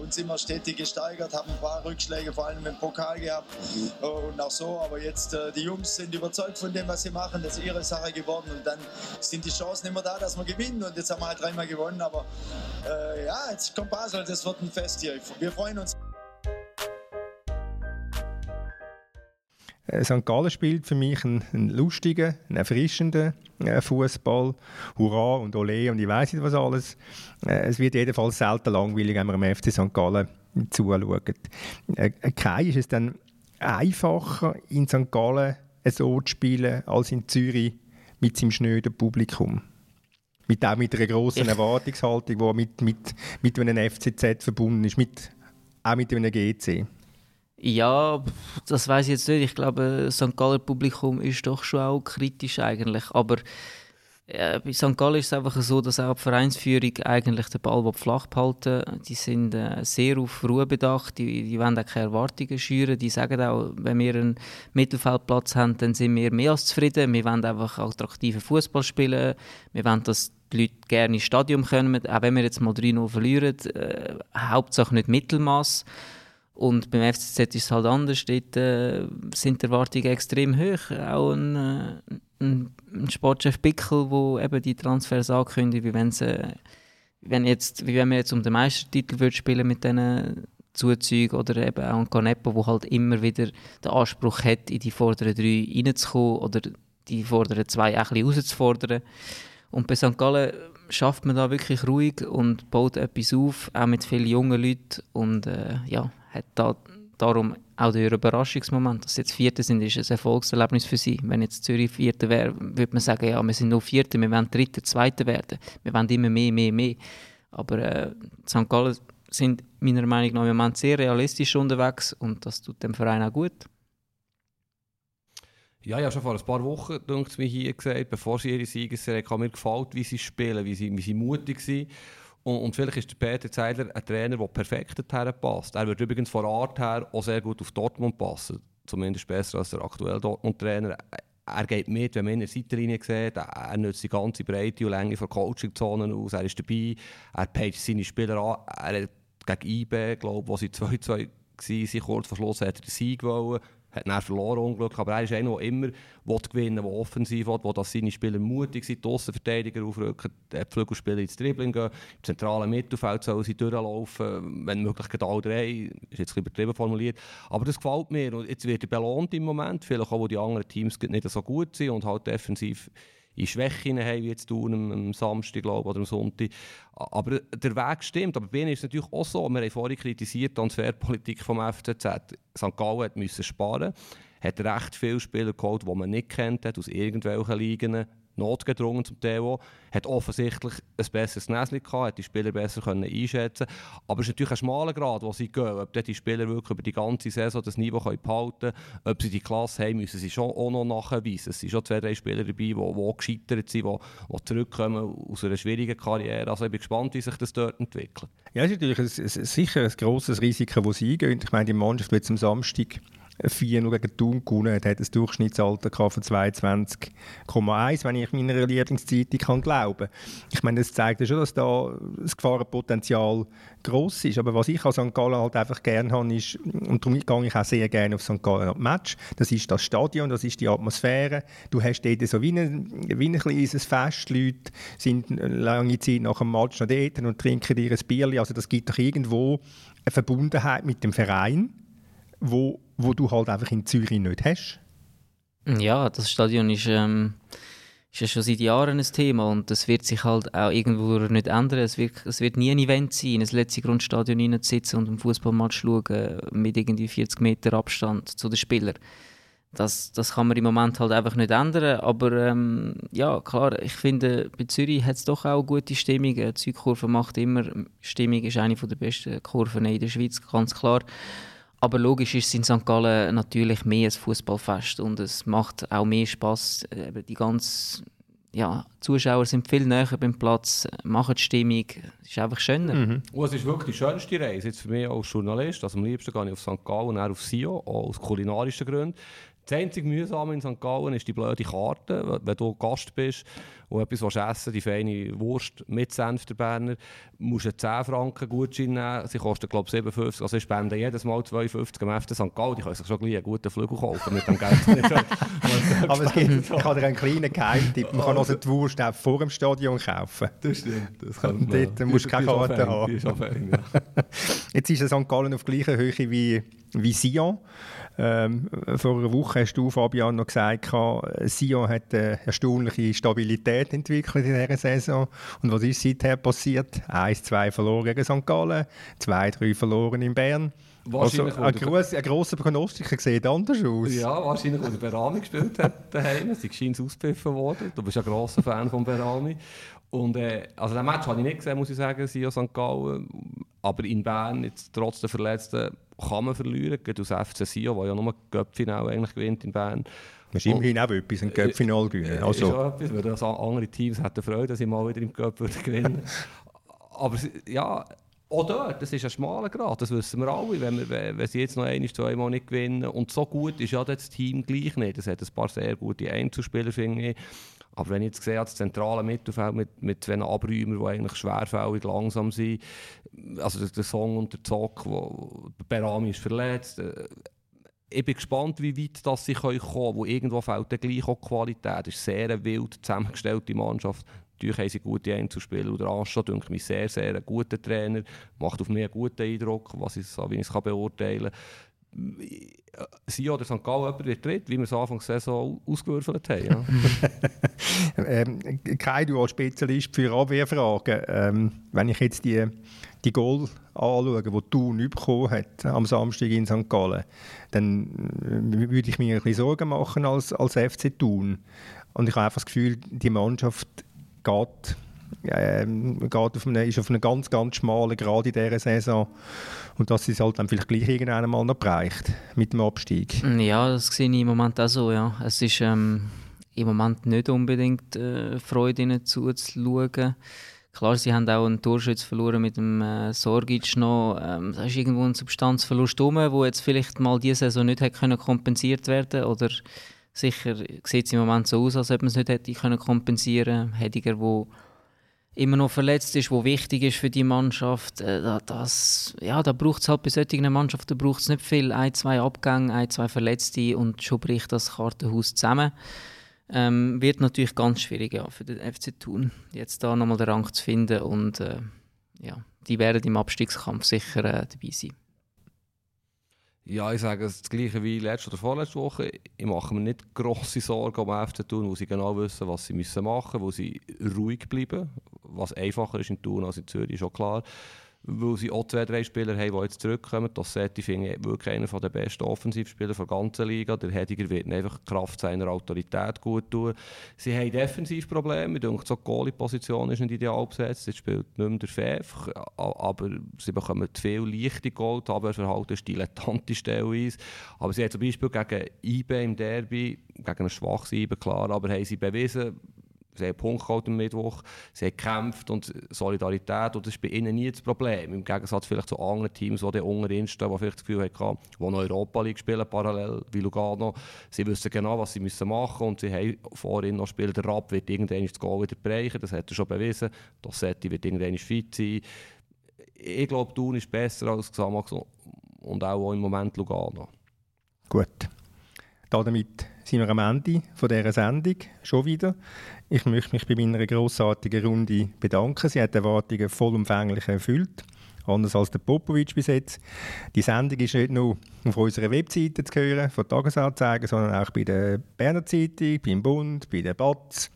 uns immer stetig gesteigert, haben ein paar Rückschläge, vor allem im Pokal gehabt äh, und auch so. Aber jetzt äh, die Jungs sind überzeugt von dem, was sie machen. Das ist ihre Sache geworden und dann sind die Chancen immer da, dass wir gewinnen. Und jetzt haben wir halt dreimal gewonnen. Aber äh, ja, jetzt kommt Basel, das wird ein Fest hier. Wir freuen uns. St. Gallen spielt für mich einen, einen lustigen, einen erfrischenden äh, Fußball. Hurra und Ole und ich weiß nicht was alles. Äh, es wird jedenfalls selten langweilig, wenn man am FC St. Gallen zuschaut. Äh, Kai ist es dann einfacher, in St. Gallen so zu spielen, als in Zürich mit seinem schnöden Publikum. Mit, auch mit einer grossen Erwartungshaltung, die mit, mit, mit einem FCZ verbunden ist, mit, auch mit einem GC. Ja, das weiß ich jetzt nicht. Ich glaube, das St. Galler Publikum ist doch schon auch kritisch eigentlich. Aber äh, bei St. Gallen ist es einfach so, dass auch die Vereinsführung eigentlich den Ball flach behalten Die sind äh, sehr auf Ruhe bedacht, die, die wollen auch keine Erwartungen schüren. Die sagen auch, wenn wir einen Mittelfeldplatz haben, dann sind wir mehr als zufrieden. Wir wollen einfach attraktiven Fußball spielen. Wir wollen, dass die Leute gerne ins Stadion kommen, auch wenn wir jetzt mal 3-0 verlieren. Äh, Hauptsache nicht Mittelmaß. Und beim FCZ ist es halt anders. Dort äh, sind die Erwartungen extrem hoch. Auch ein, äh, ein, Sportchef Bickel, der eben die Transfers ankündigt, wie, äh, wenn jetzt, wie wenn wir jetzt um den Meistertitel würde spielen mit diesen Zuzügen oder eben auch ein Canepo, der halt immer wieder den Anspruch hat, in die vorderen drei reinzukommen oder die vorderen zwei auch ein bisschen rauszufordern. Und bei St. Gallen schafft man da wirklich ruhig und baut etwas auf, auch mit vielen jungen Leuten und äh, ja, hat da darum auch der Überraschungsmoment, dass sie jetzt Vierte sind, ist ein Erfolgserlebnis für sie. Wenn jetzt Zürich Vierte wäre, würde man sagen, ja, wir sind nur Vierte, wir wollen Dritte, Zweite werden. Wir wollen immer mehr, mehr, mehr. Aber äh, St. Gallen sind meiner Meinung nach im Moment sehr realistisch unterwegs und das tut dem Verein auch gut. Ja, ich habe schon vor ein paar Wochen mir hier gesagt, bevor sie ihre Siegesserie kam, mir gefällt, wie sie spielen, wie sie, wie sie mutig sind. Und, und, vielleicht ist der Peter Zeidler ein Trainer, der perfekt dorthin passt. Er wird übrigens von Art her auch sehr gut auf Dortmund passen. Zumindest besser als der aktuelle Dortmund-Trainer. Er geht mit, wenn man in der Seitenlinie sieht. Er nutzt die ganze Breite und Länge von Coaching-Zonen aus. Er ist dabei. Er page seine Spieler an. Er hat gegen IB, glaube ich, wo sie 2-2 waren, kurz vor Schluss hat er den Sieg wollen hat dann verloren, Unglück. Aber er ist einer, der immer will gewinnen will, der offensiv will, wo seine Spieler mutig sind, die Außenverteidiger aufrücken, die Flügelspieler ins Dribbling gehen, im zentralen Mittelfeld sollen sie durchlaufen, wenn möglich alle drei, ist jetzt übertrieben formuliert. Aber das gefällt mir und jetzt wird er belohnt im Moment, vielleicht auch, wo die anderen Teams nicht so gut sind und halt defensiv in Schwächen haben, wie jetzt tun am, am Samstag glaube, oder am Sonntag. Aber der Weg stimmt. Aber bei ihnen ist es natürlich auch so, wir haben vorhin kritisiert, die Transferpolitik vom FCZ. St. Gallen musste sparen, hat recht viele Spieler geholt, die man nicht kennt, aus irgendwelchen Ligen notgedrungen zum Theo, hat offensichtlich ein besseres Näschen gehabt, hat die Spieler besser können einschätzen Aber es ist natürlich ein schmaler Grad, wo sie gehen. Ob die Spieler wirklich über die ganze Saison das Niveau behalten können, ob sie die Klasse haben, müssen sie schon auch noch nachweisen. Es sind schon zwei, drei Spieler dabei, die, die gescheitert sind, die, die zurückkommen aus einer schwierigen Karriere. Also ich bin gespannt, wie sich das dort entwickelt. Ja, es ist natürlich ein, ein, sicher ein grosses Risiko, das sie eingehen. Ich meine, die Mannschaft wird am Samstag 4 nur gegen Thun gewonnen hat, hat ein Durchschnittsalter von 22,1, wenn ich meiner Lieblingszeitung kann glauben Ich meine, das zeigt ja schon, dass da das Gefahrenpotenzial gross ist. Aber was ich an St. Gallen halt einfach gerne habe, ist, und darum gehe ich auch sehr gerne auf St. Gallen Match, das ist das Stadion, das ist die Atmosphäre. Du hast dort so wie ein, wie ein Fest, die Leute sind lange Zeit nach dem Match noch dort und trinken ihr ein Bier. Also das gibt doch irgendwo eine Verbundenheit mit dem Verein wo, wo du halt einfach in Zürich nicht hast. Ja, das Stadion ist, ähm, ist ja schon seit Jahren ein Thema und das wird sich halt auch irgendwo nicht ändern. Es wird, es wird nie ein Event sein, in das letzte Grundstadion hineinzusitzen und einen Fußballmatch schauen mit irgendwie 40 Meter Abstand zu den Spielern. das, das kann man im Moment halt einfach nicht ändern. Aber ähm, ja, klar, ich finde, bei Zürich hat es doch auch gute Stimmung. Die Südkurve macht immer, Stimmung ist eine der besten Kurven in der Schweiz, ganz klar. Aber logisch ist es in St. Gallen natürlich mehr ein Fußballfest und es macht auch mehr Spass. Die ganze ja, Zuschauer sind viel näher beim Platz, machen die Stimmung, es ist einfach schöner. Mhm. Und es ist wirklich die schönste Reise, jetzt für mich als Journalist. Also am liebsten gehe ich auf St. Gallen und auf Sio, auch aus kulinarischen Gründen. Das einzige Mühsame in St. Gallen ist die blöde Karte. Wenn du Gast bist und etwas willst essen die feine Wurst mit Senf der Berner, musst du 10 Franken Gutschein nehmen. Sie kosten, glaube ich, 57. Also ich spende jedes Mal 52 am FC St. Gallen. Die können sich schon gleich einen guten Flügel kaufen mit dem Geld. <laughs> Aber es gibt, <laughs> ich habe dir einen kleinen Geheimtipp. Man kann also die Wurst auch vor dem Stadion kaufen. Das stimmt. Das kann man. Dort musst du keine Karte haben. Fein, ja. <laughs> Jetzt ist St. Gallen auf gleicher Höhe wie, wie Sion. Ähm, vor einer Woche hast du, Fabian, noch gesagt, Sion hat eine erstaunliche Stabilität entwickelt in dieser Saison. Und was ist seither passiert? 1-2 verloren gegen St. Gallen, 2-3 verloren in Bern. Also, ein, gross, ein grosser Prognostiker sieht anders aus. Ja, wahrscheinlich, weil der Berami gespielt hat <laughs> daheim. Sie ist ausgepfiffen worden. Du bist ein grosser Fan von Berami. Und äh, also den Match habe ich nicht gesehen, muss ich sagen, Sion St. Gallen. Aber in Bern, jetzt trotz der Verletzten, kann man verlieren. Gerade aus FC Sion, der ja nur Göppfinale eigentlich gewinnt in Bern. Man ist immerhin auch etwas, ein Göppfinale gewinnen. Also. Ist auch etwas, weil das andere Teams hätten Freude, dass sie mal wieder im Göpp gewinnen <laughs> Aber ja, auch dort, das ist ein schmaler Grad, das wissen wir alle, wenn, wir, wenn sie jetzt noch ein, zweimal nicht gewinnen. Und so gut ist ja das Team gleich nicht. Es hat ein paar sehr gute Einzelspieler, finde ich. Aber wenn ich jetzt sehe, das zentrale Mittelfeld mit, mit zwei Abräumern, die eigentlich schwerfällig langsam sind, also der Song und der Zock, wo Berami ist verletzt, äh, ich bin gespannt, wie weit das sie kommen können, wo irgendwo fehlt gleich auch Qualität. Es ist eine sehr wild zusammengestellte Mannschaft. Natürlich haben sie gute Einzelspieler. Und der Anscha, denke mich, sehr, sehr ein guter Trainer. Macht auf mich einen guten Eindruck, was ich, wie ich es beurteilen kann. Sie oder St. Gallen jemand wird dritt, wie wir es Anfang der Saison ausgewürfelt haben. Ja. <laughs> ähm, Kai, du als Spezialist für Abwehrfragen, ähm, wenn ich jetzt die, die Goal anschaue, die Thun bekommen hat am Samstag in St. Gallen, dann äh, würde ich mir ein bisschen Sorgen machen als, als FC Thun. Und ich habe einfach das Gefühl, die Mannschaft geht ähm, geht auf eine, ist auf einem ganz, ganz schmalen Grad in dieser Saison. Und dass sie es halt dann vielleicht gleich irgendwann mal noch bereicht mit dem Abstieg. Ja, das sehe ich im Moment auch so. Ja. Es ist ähm, im Moment nicht unbedingt äh, Freude, ihnen zuzuschauen. Klar, sie haben auch einen Torschütz verloren mit dem äh, Sorgic noch. Ähm, da ist irgendwo ein Substanzverlust rum, der jetzt vielleicht mal diese Saison nicht hätte können kompensiert werden Oder sicher sieht es im Moment so aus, als ob man es nicht hätte können kompensieren. Hediger, der immer noch verletzt ist, wo wichtig ist für die Mannschaft. Äh, das, ja, da braucht es halt bei solchen Mannschaften braucht's nicht viel. Ein, zwei Abgänge, ein, zwei Verletzte und schon bricht das Kartenhaus zusammen. Ähm, wird natürlich ganz schwierig ja, für den FC Thun, jetzt da nochmal den Rang zu finden und äh, ja, die werden im Abstiegskampf sicher äh, dabei sein. Ja, ich sage das gleiche wie letzte oder vorletzte Woche. Ich mache mir nicht grosse Sorgen um FC Thun, wo sie genau wissen, was sie machen müssen, wo sie ruhig bleiben. Was einfacher ist in Thun als in Zürich, schon klar weil sie auch zwei, drei Spieler haben, die jetzt zurückkommen. Das Setti finde ich wirklich einer der besten Offensivspieler der ganzen Liga. Der Hediger wird einfach Kraft seiner Autorität gut tun. Sie haben Defensivprobleme. Ich denke, so die Goalie-Position ist nicht ideal besetzt. Jetzt spielt nicht mehr der Pfeff, aber sie bekommen viel leichte Gold. Aber Verhalten ist dilettantisch teilweise. Aber sie haben zum Beispiel gegen IBE im Derby, gegen ein schwaches IBE, klar, aber haben sie bewiesen, Sie haben Punkt geholt am Mittwoch, sie haben gekämpft und Solidarität, und das ist bei ihnen nie das Problem. Im Gegensatz vielleicht zu anderen Teams, die unter ihnen stehen, die vielleicht das Gefühl hatten, die noch Europa League spielen, parallel wie Lugano. Sie wissen genau, was sie müssen machen müssen und sie haben vorhin noch gespielt, der Rapp wird irgendwann das Goal wieder brechen, das hat er schon bewiesen. Dossetti wird irgendwann fit sein. Ich glaube, Thun ist besser als Xamax und auch im Moment Lugano. Gut. Damit sind wir am Ende von dieser Sendung schon wieder. Ich möchte mich bei meiner grossartigen Runde bedanken. Sie hat die Erwartungen vollumfänglich erfüllt. Anders als der Popovic bis jetzt. Die Sendung ist nicht nur auf unserer Webseite zu hören, von Tagesanzeigen, sondern auch bei der Berner Zeitung, beim Bund, bei der BATZ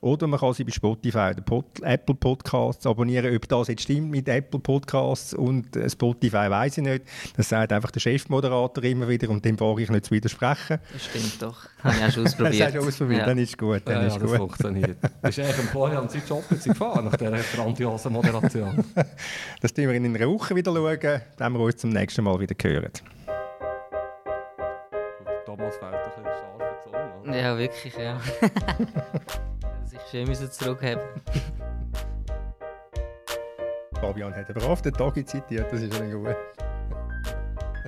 oder man kann sie bei Spotify oder Pod Apple Podcasts abonnieren. Ob das jetzt stimmt mit Apple Podcasts und äh, Spotify, weiß ich nicht. Das sagt einfach der Chefmoderator immer wieder und dem wage ich nicht zu widersprechen. Das stimmt doch. Habe ich auch schon <laughs> Das ausprobiert. hast du ausprobiert, Ja. dann ist gut. Dann Ja, ist ja, das gut. funktioniert. <laughs> Bist du eigentlich am Florian sein Job jetzt gefahren, nach dieser grandiosen Moderation? <laughs> Das tun wir in einer Woche wieder schauen, dann wir uns zum nächsten Mal wieder hören. Thomas fällt ein bisschen scharfe Zunge. oder? Ja, wirklich, ja. Dass ich schön müssen zurückhaben. Fabian hat aber oft den Tag zitiert, das ist schon gut.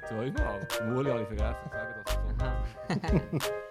Zweimal. Muli habe ich vergessen zu sagen, dass es so. <laughs>